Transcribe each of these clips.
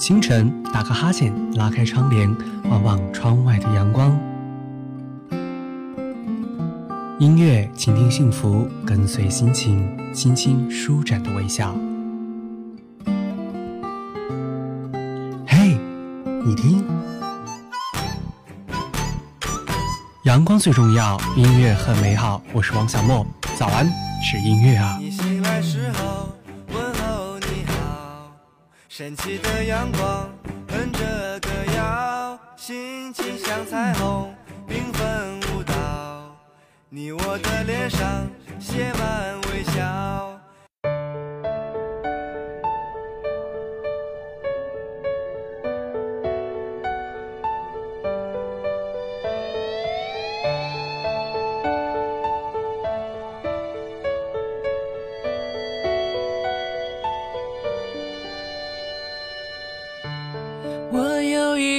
清晨打个哈欠，拉开窗帘，望望窗外的阳光。音乐，倾听幸福，跟随心情，轻轻舒展的微笑。嘿，你听，阳光最重要，音乐很美好。我是王小莫，早安，是音乐啊。你醒来时候，神奇的阳光哼着歌谣，心情像彩虹缤纷舞蹈，你我的脸上写满微笑。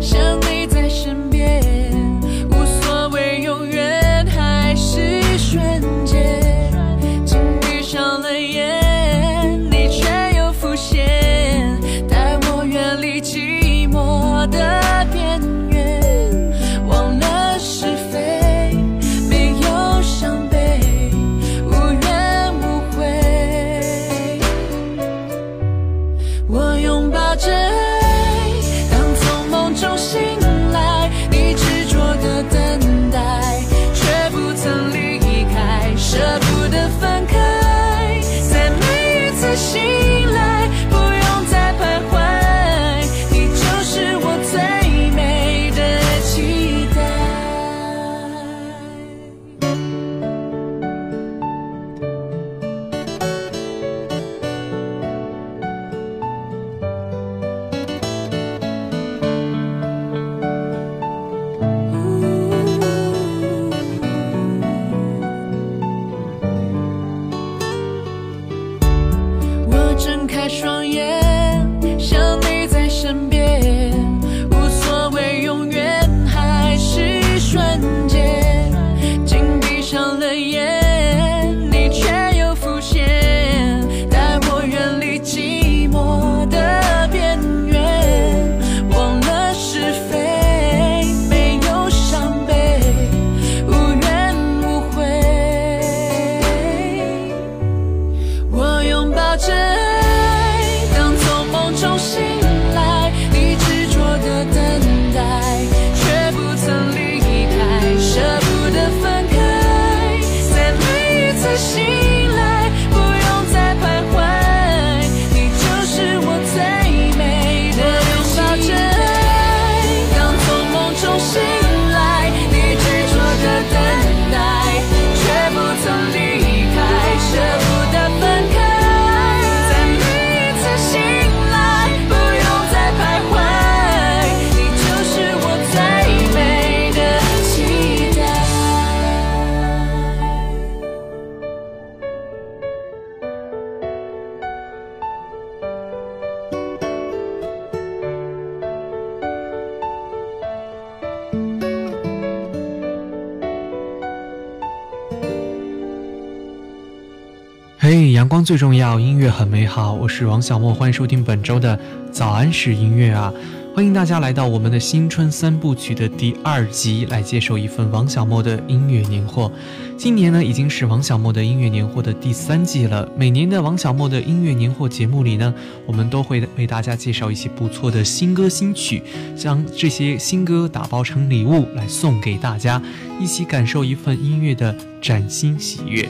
想你在身边，每嘿，阳光最重要，音乐很美好。我是王小莫，欢迎收听本周的早安是音乐啊！欢迎大家来到我们的新春三部曲的第二集，来接受一份王小莫的音乐年货。今年呢，已经是王小莫的音乐年货的第三季了。每年的王小莫的音乐年货节目里呢，我们都会为大家介绍一些不错的新歌新曲，将这些新歌打包成礼物来送给大家，一起感受一份音乐的崭新喜悦。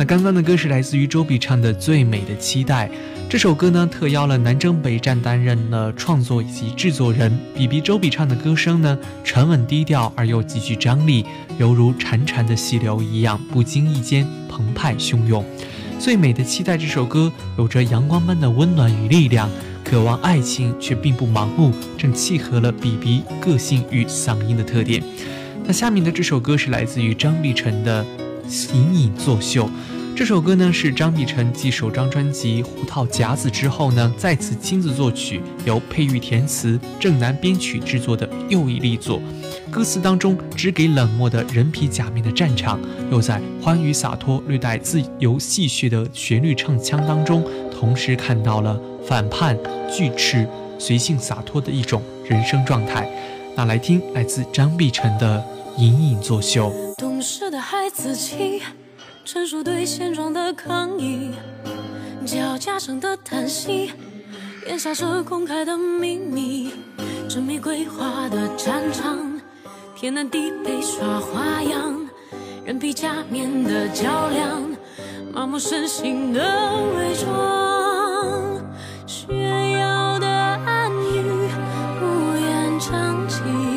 那刚刚的歌是来自于周笔畅的《最美的期待》。这首歌呢，特邀了南征北战担任了创作以及制作人。比比周笔畅的歌声呢，沉稳低调而又极具张力，犹如潺潺的溪流一样，不经意间澎湃汹涌。《最美的期待》这首歌有着阳光般的温暖与力量。渴望爱情却并不盲目，正契合了 BB 个性与嗓音的特点。那下面的这首歌是来自于张碧晨的《隐隐作秀》。这首歌呢是张碧晨继首张专辑《胡桃夹子》之后呢，再次亲自作曲，由佩玉填词，郑楠编曲制作的又一力作。歌词当中只给冷漠的人皮假面的战场，又在欢愉洒脱、略带自由戏谑的旋律唱腔当中，同时看到了反叛、拒斥、随性洒脱的一种人生状态。那来听来自张碧晨的《隐隐作秀》。懂事的孩子气。陈述对现状的抗议，脚架上的叹息，咽下这公开的秘密。这玫瑰花的战场，天南地北耍花样，人皮假面的较量，麻木身心的伪装，炫耀的暗语不言长情，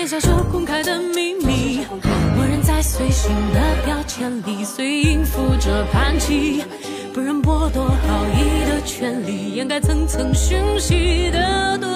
咽下这公开的秘密。我仍在随行的标签里，随应付着盘棋，不忍剥夺好意的权利，掩盖层层讯息的多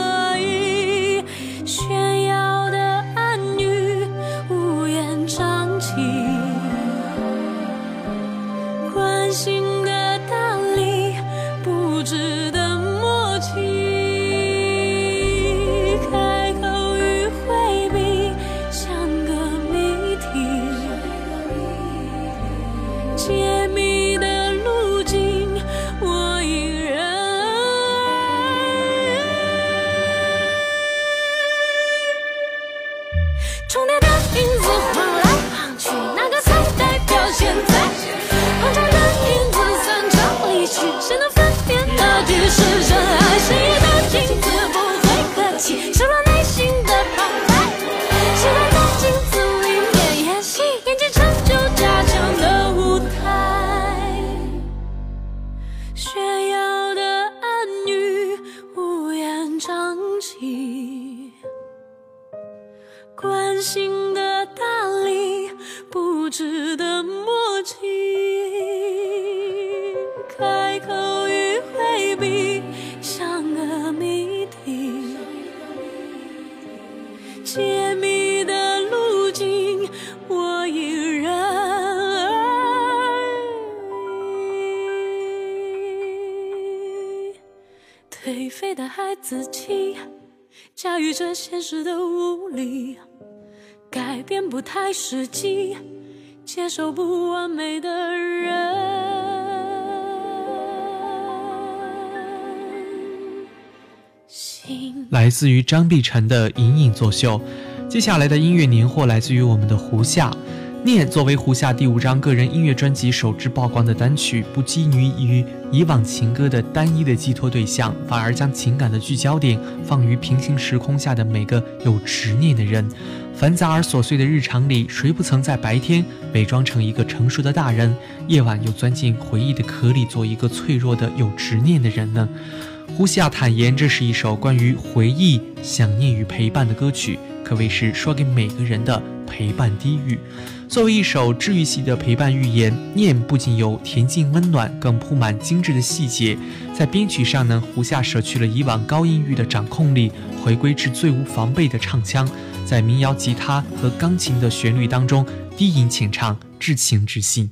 解谜的路径，我一人颓废的孩子气，驾驭着现实的无力，改变不太实际，接受不完美的人。来自于张碧晨的《隐隐作秀》，接下来的音乐年货来自于我们的胡夏。念作为胡夏第五张个人音乐专辑首支曝光的单曲，不拘泥于以往情歌的单一的寄托对象，反而将情感的聚焦点放于平行时空下的每个有执念的人。繁杂而琐碎的日常里，谁不曾在白天伪装成一个成熟的大人，夜晚又钻进回忆的壳里做一个脆弱的有执念的人呢？胡夏坦言，这是一首关于回忆、想念与陪伴的歌曲，可谓是说给每个人的陪伴低语。作为一首治愈系的陪伴寓言，《念》不仅有恬静温暖，更铺满精致的细节。在编曲上呢，胡夏舍去了以往高音域的掌控力，回归至最无防备的唱腔，在民谣吉他和钢琴的旋律当中低吟浅唱，至情至性。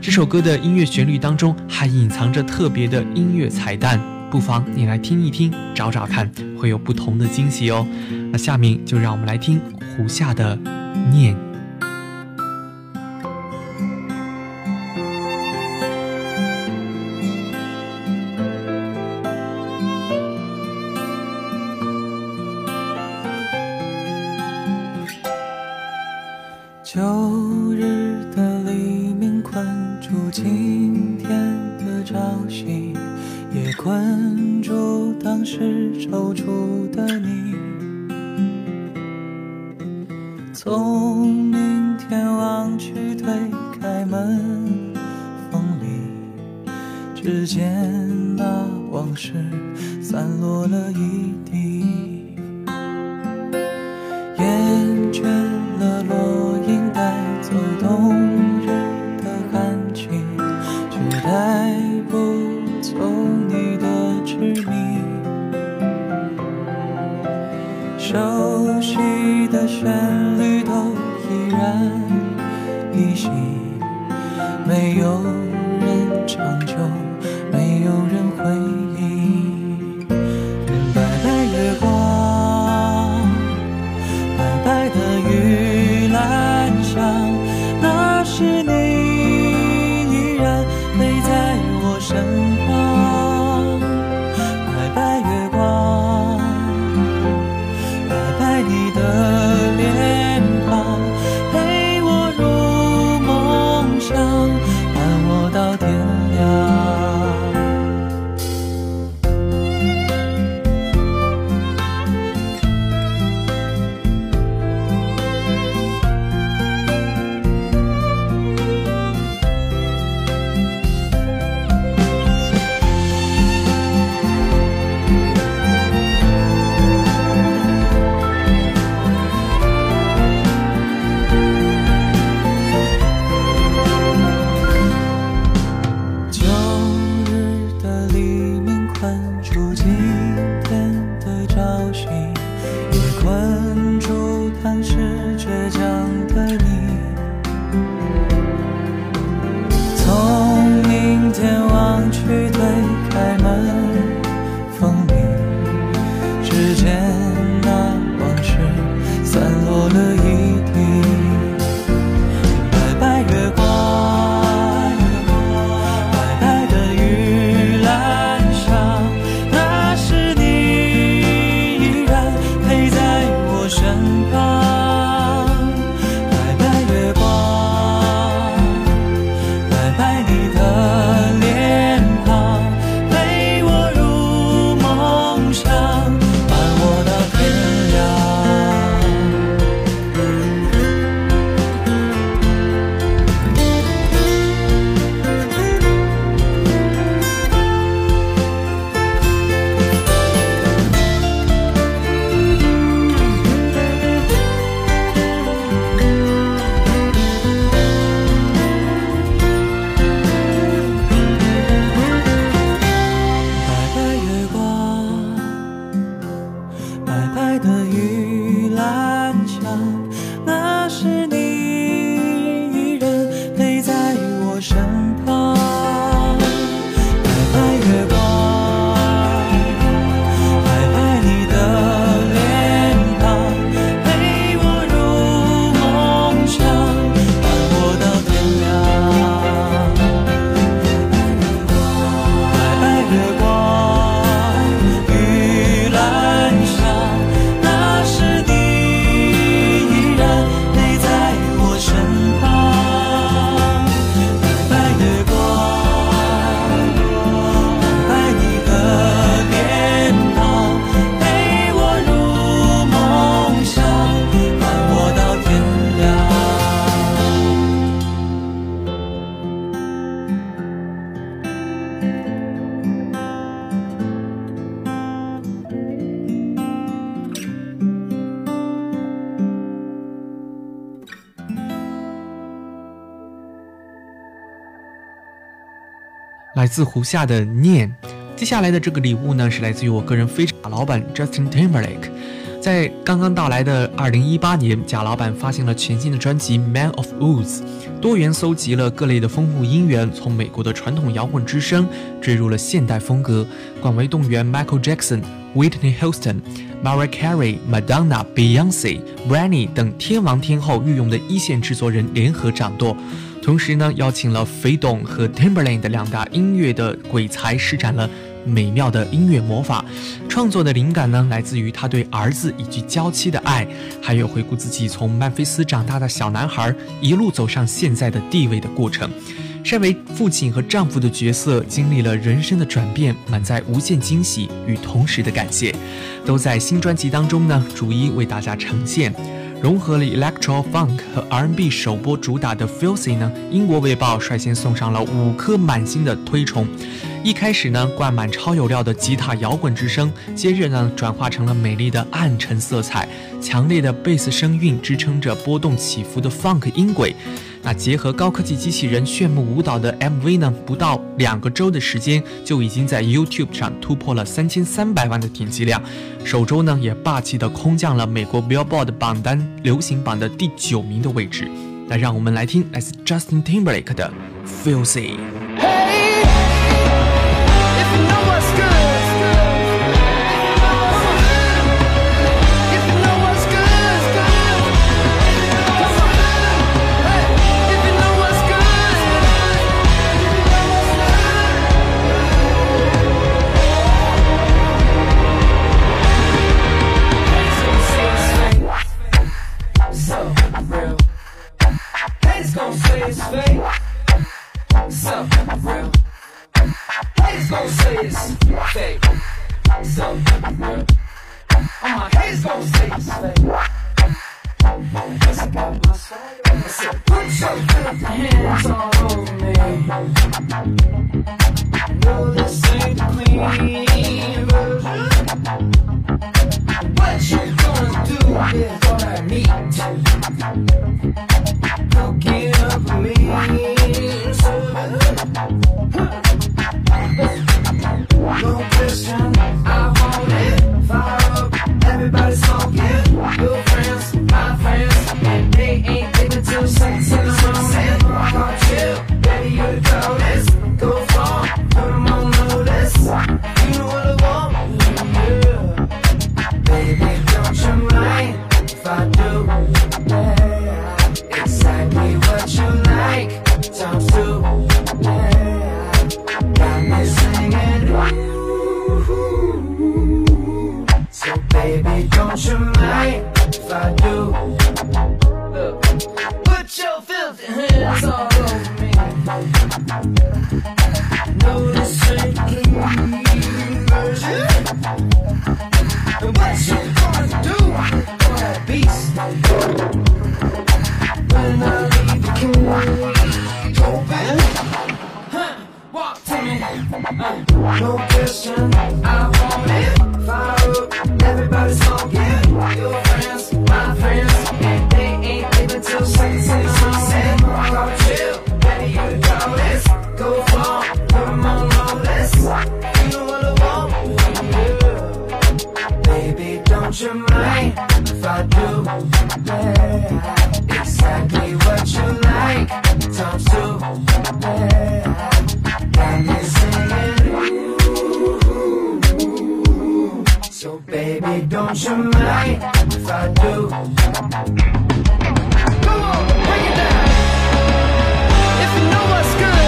这首歌的音乐旋律当中还隐藏着特别的音乐彩蛋，不妨你来听一听，找找看，会有不同的惊喜哦。那下面就让我们来听胡夏的《念》。前往去推开门风里只见那往事散落了一地天。来自胡夏的念。接下来的这个礼物呢，是来自于我个人非常老板 Justin Timberlake。在刚刚到来的2018年，贾老板发行了全新的专辑《Man of Woods》，多元搜集了各类的丰富音源，从美国的传统摇滚之声坠入了现代风格，广为动员 Michael Jackson、Whitney Houston、Mariah Carey、Madonna、Beyonce、Brandy 等天王天后御用的一线制作人联合掌舵。同时呢，邀请了肥董和 Timberland 两大音乐的鬼才，施展了美妙的音乐魔法。创作的灵感呢，来自于他对儿子以及娇妻的爱，还有回顾自己从曼菲斯长大的小男孩，一路走上现在的地位的过程。身为父亲和丈夫的角色，经历了人生的转变，满载无限惊喜与同时的感谢，都在新专辑当中呢，逐一为大家呈现。融合了 electro funk 和 R&B 首播主打的 Filthy 呢，英国卫报率先送上了五颗满星的推崇。一开始呢，灌满超有料的吉他摇滚之声，接着呢，转化成了美丽的暗沉色彩，强烈的贝斯声韵支撑着波动起伏的 funk 音轨。那结合高科技机器人炫目舞蹈的 MV 呢，不到两个周的时间，就已经在 YouTube 上突破了三千三百万的点击量，首周呢，也霸气的空降了美国 Billboard 榜单流行榜的第九名的位置。那让我们来听来自 Justin Timberlake 的 say so. Oh, my hands gon' say It's Let's go. Let's. Put your hands all over me. No, this ain't the clean version. What you gonna do is I need. Don't me. No question. Baby, don't you mind if I do? Come on, bring it down. If you know what's good.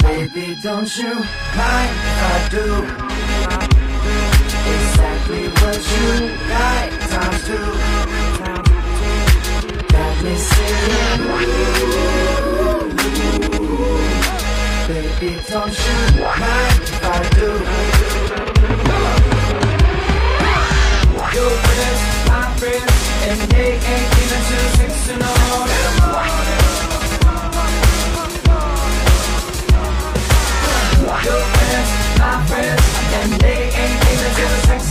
Baby, don't you mind I do exactly what you like times two? Me. Baby, don't you if I do? And they ain't giving two six in the morning. Friends, my friends And they ain't six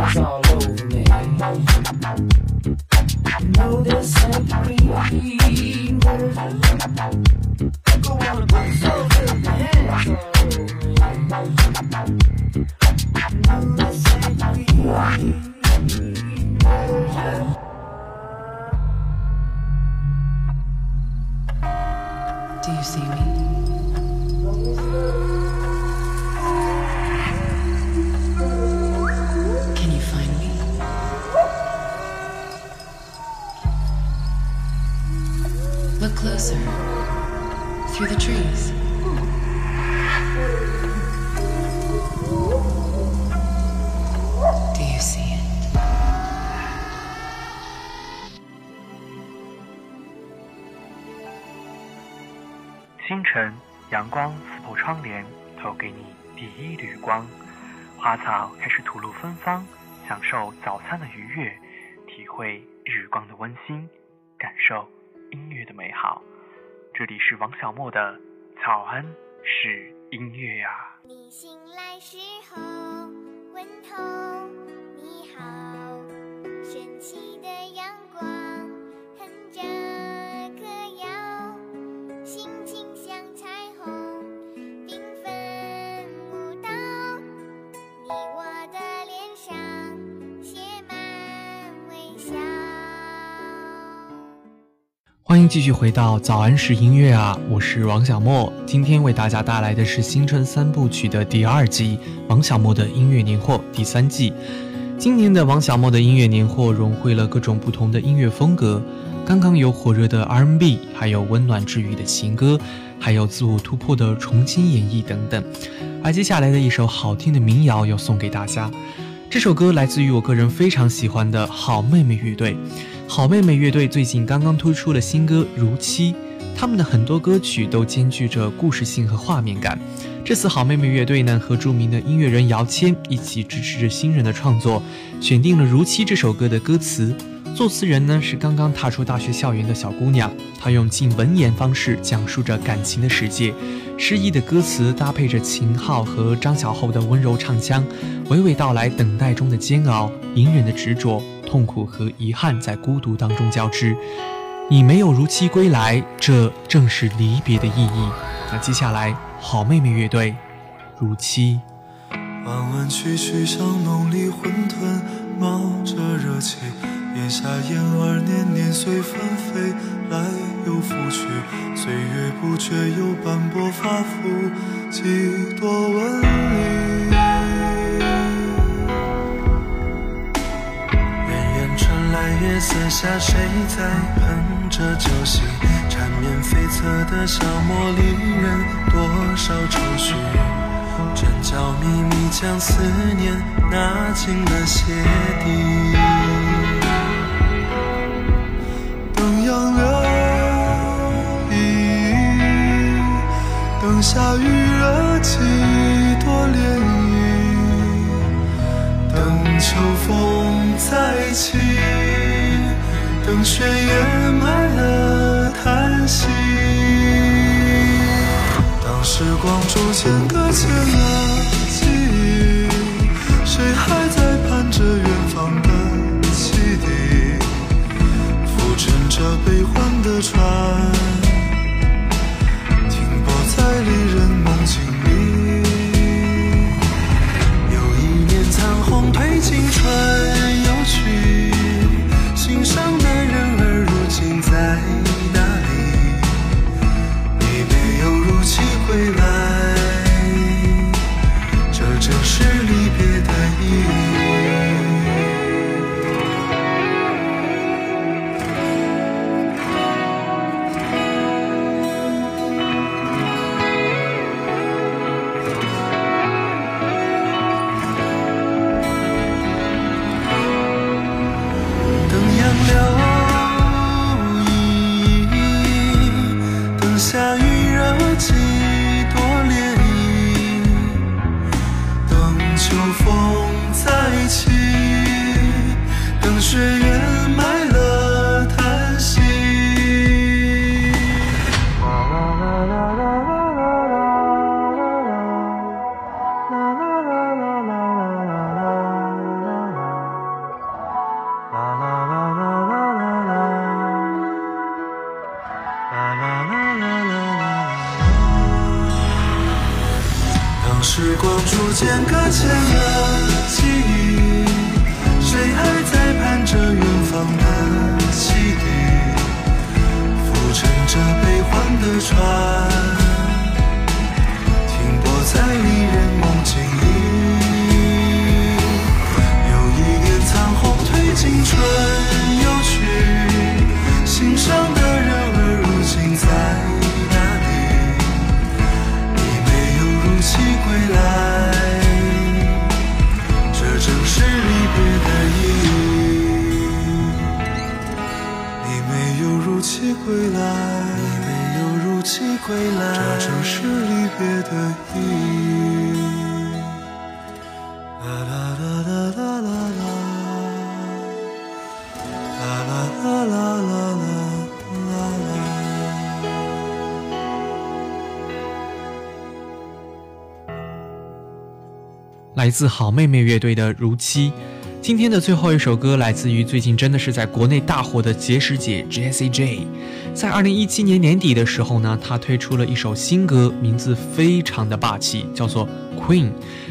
hands all over me this ain't look closer. Through the trees. Do you see it? 清晨阳光刺破窗帘透给你第一缕光。花草开始吐露芬芳享受早餐的愉悦体会日光的温馨感受音乐的美好。这里是王小莫的早安是音乐呀。你醒来时候，问候你好，神奇的欢迎继续回到早安时音乐啊，我是王小莫。今天为大家带来的是新春三部曲的第二集《王小莫的音乐年货》第三季。今年的王小莫的音乐年货融汇了各种不同的音乐风格，刚刚有火热的 R&B，还有温暖治愈的情歌，还有自我突破的重新演绎等等。而接下来的一首好听的民谣要送给大家，这首歌来自于我个人非常喜欢的好妹妹乐队。好妹妹乐队最近刚刚推出了新歌《如期》，他们的很多歌曲都兼具着故事性和画面感。这次好妹妹乐队呢和著名的音乐人姚谦一起支持着新人的创作，选定了《如期》这首歌的歌词。作词人呢是刚刚踏出大学校园的小姑娘，她用近文言方式讲述着感情的世界，诗意的歌词搭配着秦昊和张小厚的温柔唱腔，娓娓道来等待中的煎熬、隐忍的执着、痛苦和遗憾在孤独当中交织。你没有如期归来，这正是离别的意义。那接下来，好妹妹乐队，如期。弯弯曲曲像浓里混沌，冒着热气。檐下燕儿年年随纷飞，来又复去。岁月不觉又斑驳发肤，几多纹理。月色下谁在哼着酒席？缠绵悱恻的小茉莉人，多少愁绪。针脚密密将思念纳进了鞋底。等杨柳依依，等夏雨热几朵涟漪。秋风再起，等雪掩埋了叹息。当时光逐渐搁浅了剑搁浅。别的雨来自好妹妹乐队的如期。今天的最后一首歌来自于最近真的是在国内大火的结石姐 Jessie J。在二零一七年年底的时候呢，她推出了一首新歌，名字非常的霸气，叫做《Queen》。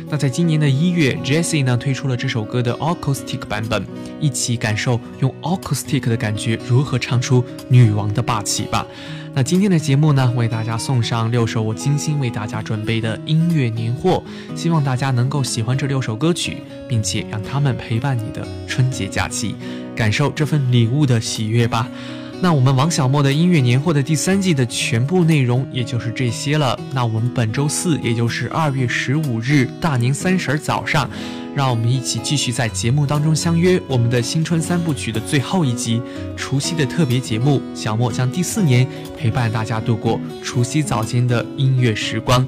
那在今年的一月，Jessie 呢推出了这首歌的 acoustic 版本，一起感受用 acoustic 的感觉如何唱出女王的霸气吧。那今天的节目呢，为大家送上六首我精心为大家准备的音乐年货，希望大家能够喜欢这六首歌曲，并且让他们陪伴你的春节假期，感受这份礼物的喜悦吧。那我们王小莫的音乐年货的第三季的全部内容也就是这些了。那我们本周四，也就是二月十五日大年三十儿早上，让我们一起继续在节目当中相约我们的新春三部曲的最后一集——除夕的特别节目。小莫将第四年陪伴大家度过除夕早间的音乐时光，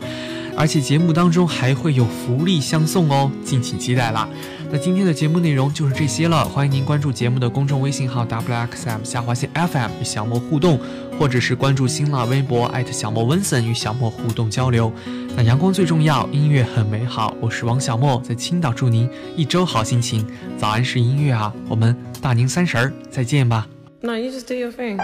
而且节目当中还会有福利相送哦，敬请期待啦！那今天的节目内容就是这些了，欢迎您关注节目的公众微信号 wxm 下划线 FM 与小莫互动，或者是关注新浪微博艾特小莫温森与小莫互动交流。那阳光最重要，音乐很美好，我是王小莫，在青岛祝您一周好心情。早安是音乐啊，我们大年三十儿再见吧。No, you just do your thing.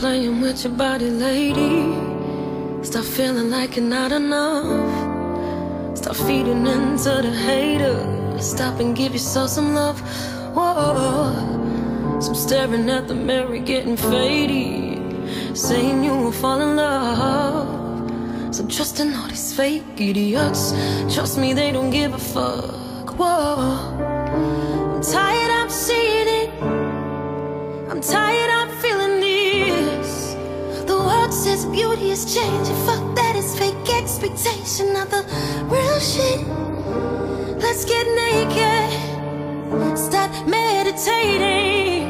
Playing with your body, lady. Stop feeling like you're not enough. Stop feeding into the haters. Stop and give yourself some love. Whoa. Some staring at the mirror, getting faded. Saying you will fall in love. Some trusting all these fake idiots. Trust me, they don't give a fuck. Whoa. I'm tired of seeing it. I'm tired says beauty is changing. Fuck that, it's fake expectation of the real shit. Let's get naked. Start meditating.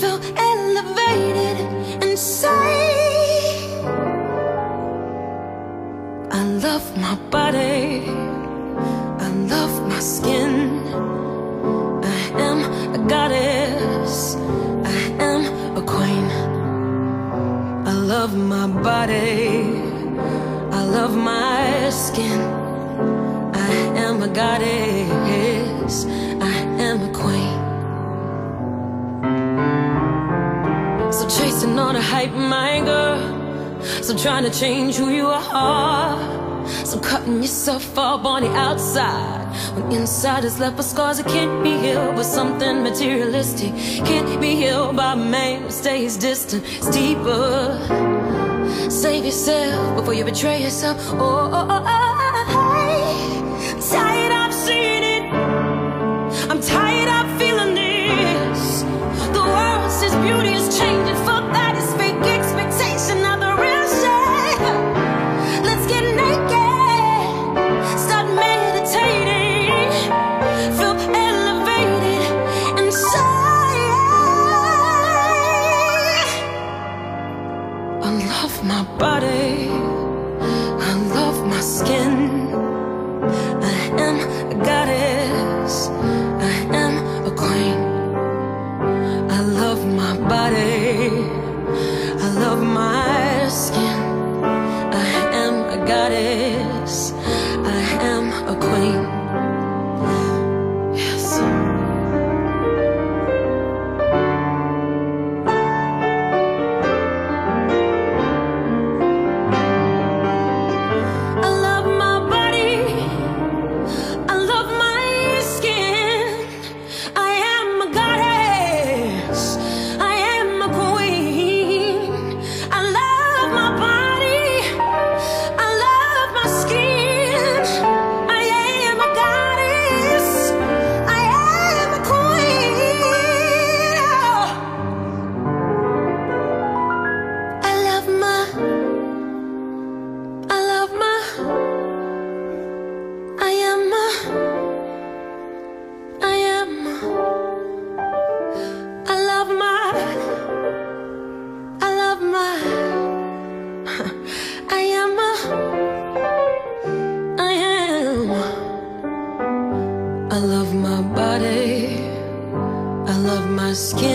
Feel elevated and say, I love my body. I love my skin. Love my body. I love my skin. I am a goddess. I am a queen. So chasing all the hype, my girl. So trying to change who you are. So cutting yourself up on the outside. When inside is left with scars that can't be healed. But something materialistic can't be healed by man stays distant. It's deeper. Save yourself before you betray yourself. Oh, oh, oh, oh, I love my, I love my, I am am. I love my body, I love my skin.